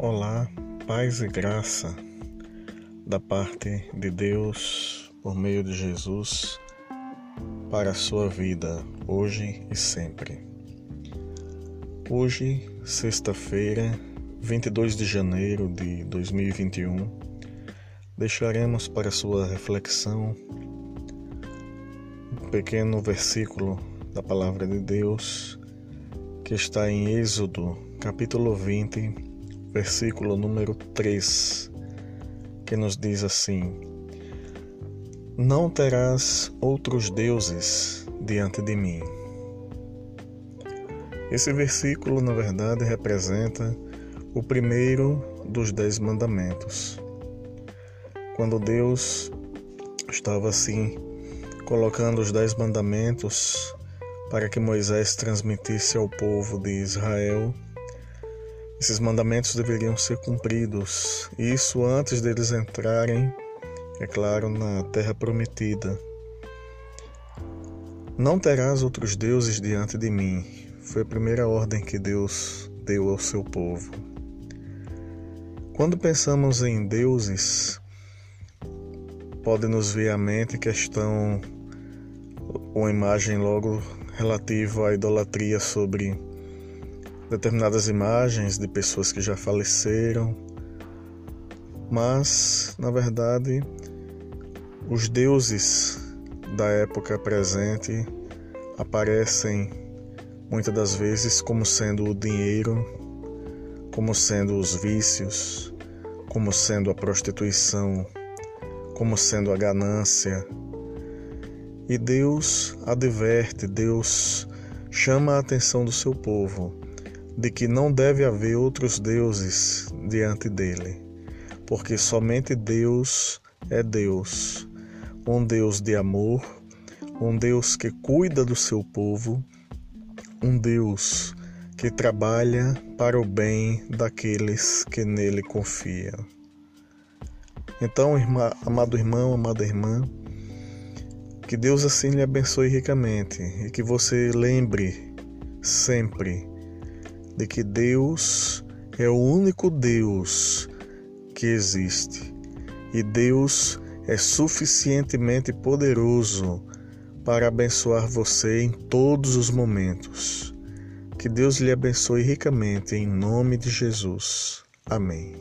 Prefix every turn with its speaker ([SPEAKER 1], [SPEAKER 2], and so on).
[SPEAKER 1] Olá, paz e graça da parte de Deus por meio de Jesus para a sua vida hoje e sempre. Hoje, sexta-feira, 22 de janeiro de 2021, deixaremos para sua reflexão um pequeno versículo da palavra de Deus que está em Êxodo, capítulo 20, versículo número 3, que nos diz assim: Não terás outros deuses diante de mim. Esse versículo, na verdade, representa o primeiro dos dez mandamentos. Quando Deus estava assim colocando os dez mandamentos para que Moisés transmitisse ao povo de Israel. Esses mandamentos deveriam ser cumpridos, isso antes deles entrarem, é claro, na terra prometida. Não terás outros deuses diante de mim, foi a primeira ordem que Deus deu ao seu povo. Quando pensamos em deuses, pode nos vir à mente questão uma imagem logo relativa à idolatria sobre determinadas imagens de pessoas que já faleceram, mas, na verdade, os deuses da época presente aparecem muitas das vezes como sendo o dinheiro, como sendo os vícios, como sendo a prostituição, como sendo a ganância, e Deus adverte, Deus chama a atenção do seu povo de que não deve haver outros deuses diante dele, porque somente Deus é Deus, um Deus de amor, um Deus que cuida do seu povo, um Deus que trabalha para o bem daqueles que nele confiam. Então, irmã, amado irmão, amada irmã, que Deus assim lhe abençoe ricamente e que você lembre sempre de que Deus é o único Deus que existe e Deus é suficientemente poderoso para abençoar você em todos os momentos. Que Deus lhe abençoe ricamente em nome de Jesus. Amém.